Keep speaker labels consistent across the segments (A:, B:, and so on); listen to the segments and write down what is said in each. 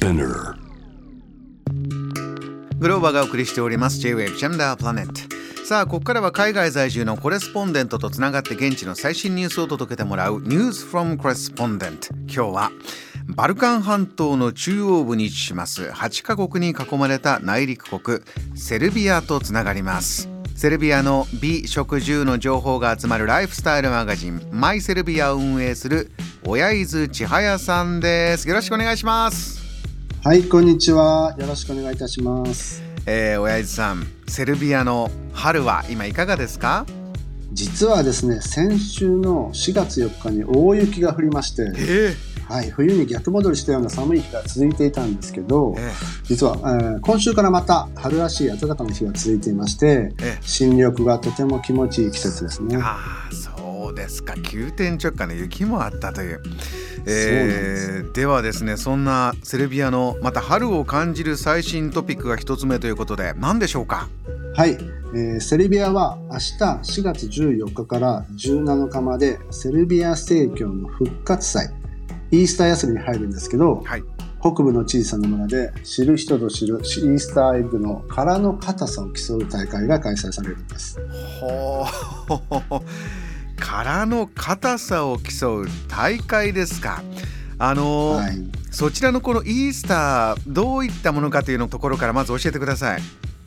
A: Spinner.
B: グローバがお送りしております。J-Wave JAM THE PLANET さあここからは海外在住のコレスポンデントとつながって現地の最新ニュースを届けてもらう News from Correspondent 今日はバルカン半島の中央部に位置します。8カ国に囲まれた内陸国セルビアとつながります。セルビアの美食住の情報が集まるライフスタイルマガジン My Serbia を運営する親伊豆千早さんです。よろしくお願いします。
C: はい、こんにちは。よろしくお願いいたします。
B: えー、親伊豆さんセルビアの春は今いかがですか？
C: 実はですね、先週の4月4日に大雪が降りまして、
B: え
C: はい、冬に逆戻りしたような寒い日が続いていたんですけど、
B: え
C: 実は、えー今週からまた春らしい暖かな日が続いていまして、
B: え
C: 新緑がとても気持ちいい季節ですね。
B: ああそうですか急転直下の雪もあったという。えーではですねそんなセルビアのまた春を感じる最新トピックが一つ目ということで何でしょうか？
C: はい、えーセルビアは明日4月14日から17日までセルビア正教の復活祭、イースター休みに入るんですけど、
B: はい。
C: 北部の小さな村で知る人ぞ知るイースターエッグの殻の硬さを競う大会が開催されるんです。
B: 殻の硬さを競う大会ですか。あのー
C: はい、
B: そちらのこのイースターどういったものかというのところからまず教えてください。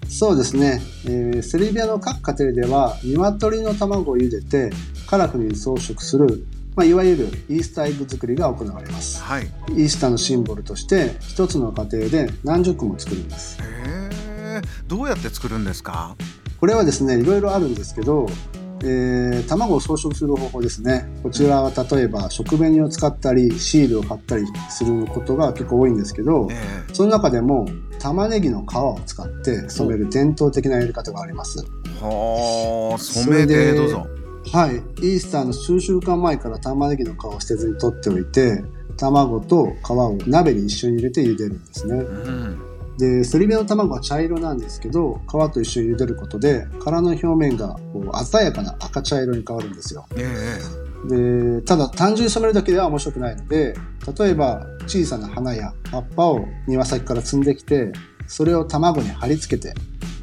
C: そうですね、えーセルビアの各家庭では鶏の卵を茹でてカラフルに装飾する、まあ、いわゆるイースターエッグ作りが行われます。
B: はい。
C: イースターのシンボルとして一つの家庭で何十個も作るんです。
B: へえどうやって作るんですか？
C: これはですねいろいろあるんですけど、えー卵を装飾する方法ですね。こちらは例えば食紅を使ったりシールを貼ったりすることが結構多いんですけど
B: ええ。
C: その中でも玉ねぎの皮を使って染める伝統的なやり方があります。
B: はあ染めてどうぞ。
C: はい。イースターの数週間前から玉ねぎの皮を捨てずに取っておいて卵と皮を鍋に一緒に入れて茹でるんですね。
B: うん
C: でセルビアの卵は茶色なんですけど皮と一緒に茹でることで殻の表面がこう鮮やかな赤茶色に変わるんですよ。
B: ええ
C: でただ単純に染めるだけでは面白くないので例えば小さな花や葉っぱを庭先から摘んできてそれを卵に貼り付けて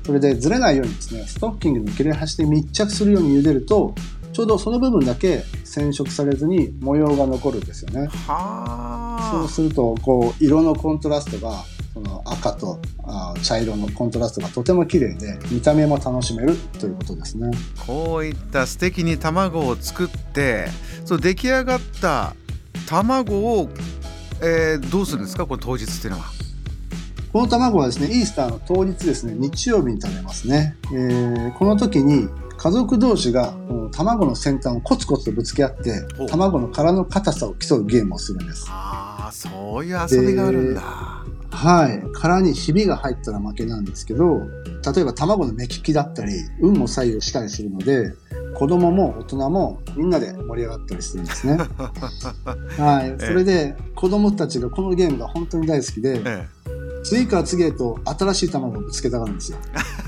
C: それでずれないようにですねストッキングの切れ端で密着するように茹でるとちょうどその部分だけ染色されずに模様が残るんですよね。
B: はあ。
C: そうするとこう色のコントラストがその赤とあ茶色のコントラストがとても綺麗で見た目も楽しめるということですね。
B: こういった素敵に卵を作ってそう出来上がった卵を、えーどうするんですか？これ当日っていうのは
C: この卵はですね、イースターの当日ですね、日曜日に食べますね。えーこの時に家族同士がこの卵の先端をコツコツとぶつけ合って卵の殻の硬さを競うゲームをするんです。
B: ああそういう遊びがあるんだ
C: はい。殻にひびが入ったら負けなんですけど、例えば卵の目利きだったり、運も左右したりするので、子供も大人もみんなで盛り上がったりするんですね。はい。それで子供たちがこのゲームが本当に大好きで、
B: え
C: 次から次へと新しい卵をぶつけたがるんですよ。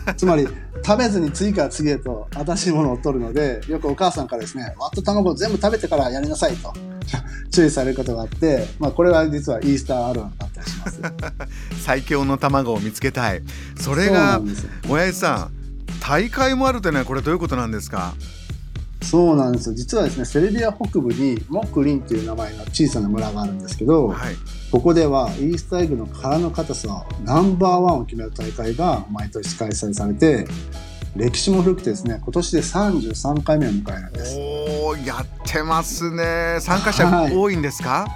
C: つまり、食べずに次から次へと新しいものを取るので、よくお母さんからですね、割った卵を全部食べてからやりなさいと 注意されることがあって、まあこれは実はイースターあるあるだったりします。
B: え 最強の卵を見つけたいそれが。親父さん大会もあるというのはこれどういうことなんですか？
C: そうなんですよ。実はですね、セルビア北部にモクリンという名前の小さな村があるんですけど、
B: はい
C: ここではイースターエッグの殻の硬さナンバーワンを決める大会が毎年開催されて、歴史も古くてですね、今年で33回目を迎えるんです。
B: おおやってますね参加者
C: はい
B: 多いんですか、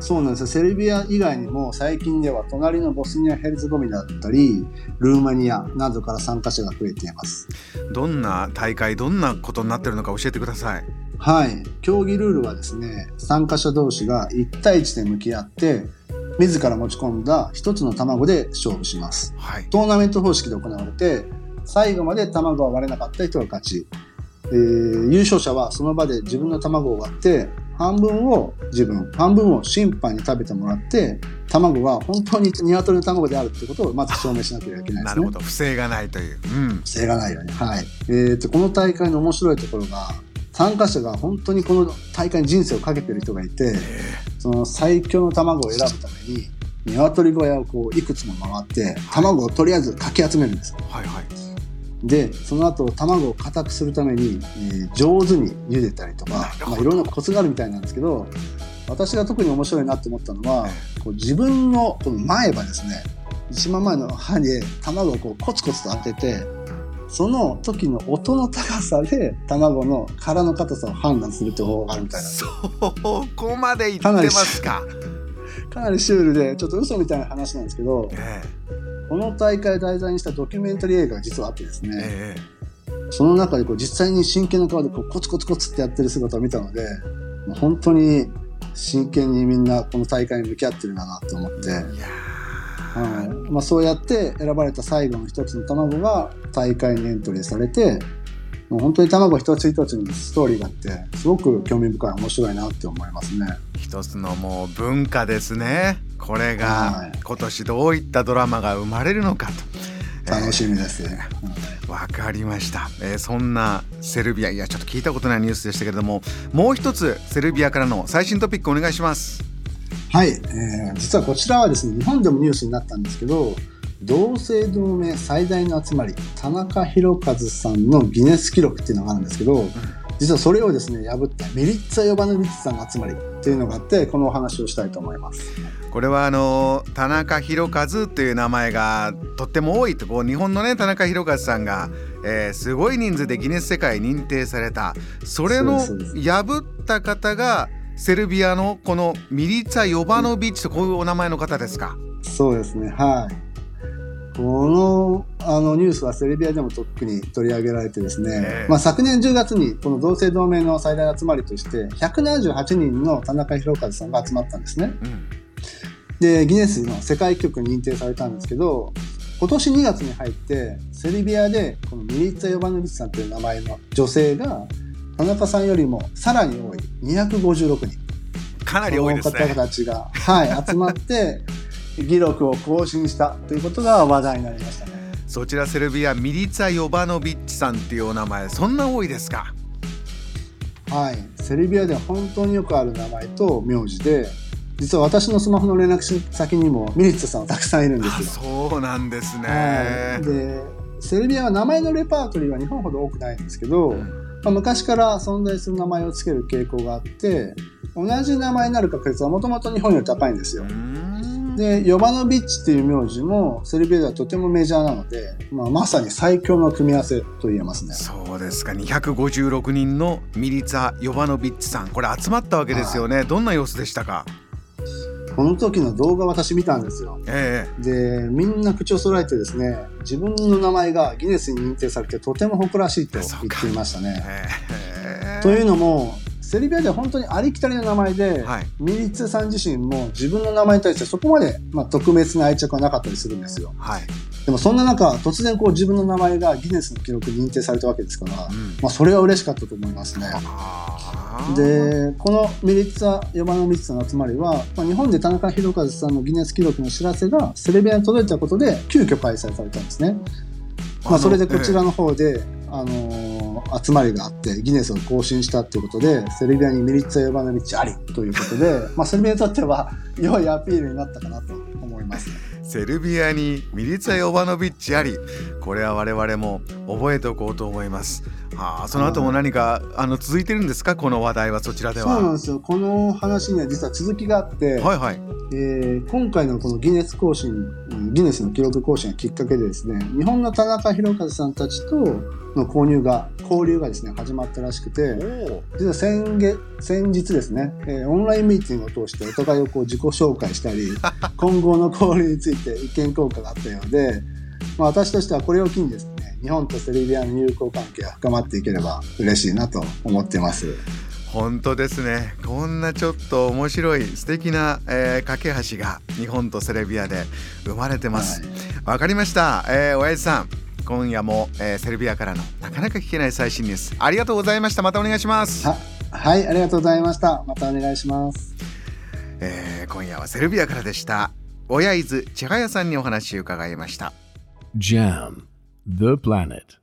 C: そうなんですよ。セルビア以外にも最近では隣のボスニア・ヘルツゴビナだったり、ルーマニアなどから参加者が増えています。
B: どんな大会どんなことになってるのか教えてください
C: はい。競技ルールはですね、参加者同士が1対1で向き合って、自ら持ち込んだ一つの卵で勝負します。
B: はい
C: トーナメント方式で行われて、最後まで卵が割れなかった人が勝ち。えー優勝者はその場で自分の卵を割って、半分を自分、半分を審判に食べてもらって、卵が本当に鶏の卵であるってことをまず証明しなければいけないですね
B: なるほ。ど不正がないという、うん、
C: 不正がないように。はい。えーと、この大会の面白いところが、参加者が本当にこの大会に人生をかけてる人がいて、その最強の卵を選ぶために、鶏小屋をこういくつも回って卵をとりあえずかき集めるんです
B: はいはい
C: でその後卵を硬くするために、えー上手に茹でたりとかまあ、いろんなコツがあるみたいなんですけど私が特に面白いなって思ったのはこう自分のこの前歯ですね。一番前の歯で卵をこうコツコツと当ててその時の音の高さで卵の殻の硬さを判断するって方法があるみたいな
B: そこまで言ってますか？
C: かなり シュールでちょっと嘘みたいな話なんですけど
B: え
C: この大会を題材にしたドキュメンタリー映画が実はあってです
B: え
C: ね、
B: え
C: その中でこう実際に真剣な顔でこうコツコツコツってやってる姿を見たので、もう本当に真剣にみんなこの大会に向き合ってるんだなと思って、はい。まあ、そうやって選ばれた最後の一つの卵が大会にエントリーされて、もう本当に卵一つ一つにストーリーがあって、すごく興味深い面白いなって思いますね。
B: 一つのもう文化ですねこれが
C: はい。
B: 今年どういったドラマが生まれるのかと。
C: 楽しみです。うん
B: わかりました、えーそんなセルビアいやちょっと聞いたことないニュースでしたけれどももう一つセルビアからの最新トピックお願いします。
C: はい、えー実はこちらはですね、日本でもニュースになったんですけど、同姓同名最大の集まり、田中宏和さんのギネス記録っていうのがあるんですけど、実はそれをですね、破ったミリッツァ・ヨバノビッチさんの集まりっていうのがあって、このお話をしたいと思います。
B: これはあの田中宏和という名前がとっても多いとこう日本のね田中宏和さんが、えーすごい人数でギネス世界認定されたそれの破った方がセルビアのこのミリツァ・ヨバノビッチとこういうお名前の方ですか？
C: そうですね、はい。このあのニュースはセルビアでも特に取り上げられてですね、
B: ええ。
C: まあ、昨年10月にこの同姓同名の最大集まりとして178人の田中宏和さんが集まったんですね。
B: うん。
C: でギネスの世界記録に認定されたんですけど今年2月に入ってセルビアでこのミリッツァ・ヨバノビッチさんという名前の女性が田中さんよりもさらに多い。256人。
B: かなり多いです
C: この方
B: ね。
C: たちが、はい、集まって 記録を更新したということが話題になりましたね。
B: そちらセルビアミリツァ・ヨバノビッチさんっていうお名前そんな多いですか？
C: はい、セルビアでは本当によくある名前と名字で実は私のスマホの連絡先にもミリッツァさんはたくさんいるんで
B: あ
C: すよ。
B: そうなんですね。
C: はい、でセルビアは名前のレパートリーは日本ほど多くないんですけど、
B: うん
C: まあ、昔から存在する名前をつける傾向があって同じ名前になる確率はもともと日本より高いんですよ
B: う。ん
C: でヨバノビッチっていう名字もセルビアではとてもメジャーなので、まあ、まさに最強の組み合わせと言えますね。
B: そうですか。256人のミリツァ・ヨバノビッチさん。これ集まったわけですよね、どんな様子でしたか？
C: この時の動画私見たんですよ。
B: え
C: でみんな口を揃えてですね自分の名前がギネスに認定されてとても誇らしいと言っていました
B: え
C: ね。
B: ええ
C: というのもセルビアでは本当にありきたりの名前で、
B: はい
C: ミリッツァさん自身も自分の名前に対してそこまで、まあ、特別な愛着はなかったりするんですよ。
B: はい、
C: でもそんな中突然こう自分の名前がギネスの記録に認定されたわけですから、
B: うん
C: まあ、それは嬉しかったと思いますね。でこのミリッツァ・ヨバノビッチさんの集まりは、まあ、日本で田中宏和さんのギネス記録の知らせがセルビアに届いたことで急遽開催されたんですね。まあ、それでこちらの方で、あの集まりがあってギネスを更新したということでセルビアにミリッツァ・ヨバノビッチありということで、まあ、セルビアにとっては良いアピールになったかなと思います。
B: セルビアにミリツァ・ヨバノビッチありこれは我々も覚えておこうと思います。はあ、その後も何かあの続いてるんですか？この話題はそちらでは。
C: そうなんですよこの話には実は続きがあって、
B: はいはい。
C: えー今回のこのギネス更新、うんギネスの記録更新がきっかけでですね、日本の田中宏和さんたちとの購入が、交流がですね、始まったらしくて、実は先月、先日ですね、えーオンラインミーティングを通してお互いをこう自己紹介したり、今後の交流について意見交換があったようで、まあ、私としてはこれを機にですね、日本とセルビアの友好関係が深まっていければ嬉しいなと思っています。
B: 本当ですね。こんなちょっと面白い素敵な、えー架け橋が日本とセルビアで生まれてます。わ、かりました、えー、親父さん今夜も、えーセルビアからのなかなか聞けない最新ニュースありがとうございました。またお願いします、
C: ははい、ありがとうございました。またお願いします。
B: えー今夜はセルビアからでした親伊豆千早さんにお話を伺いました。
A: Jam, the planet.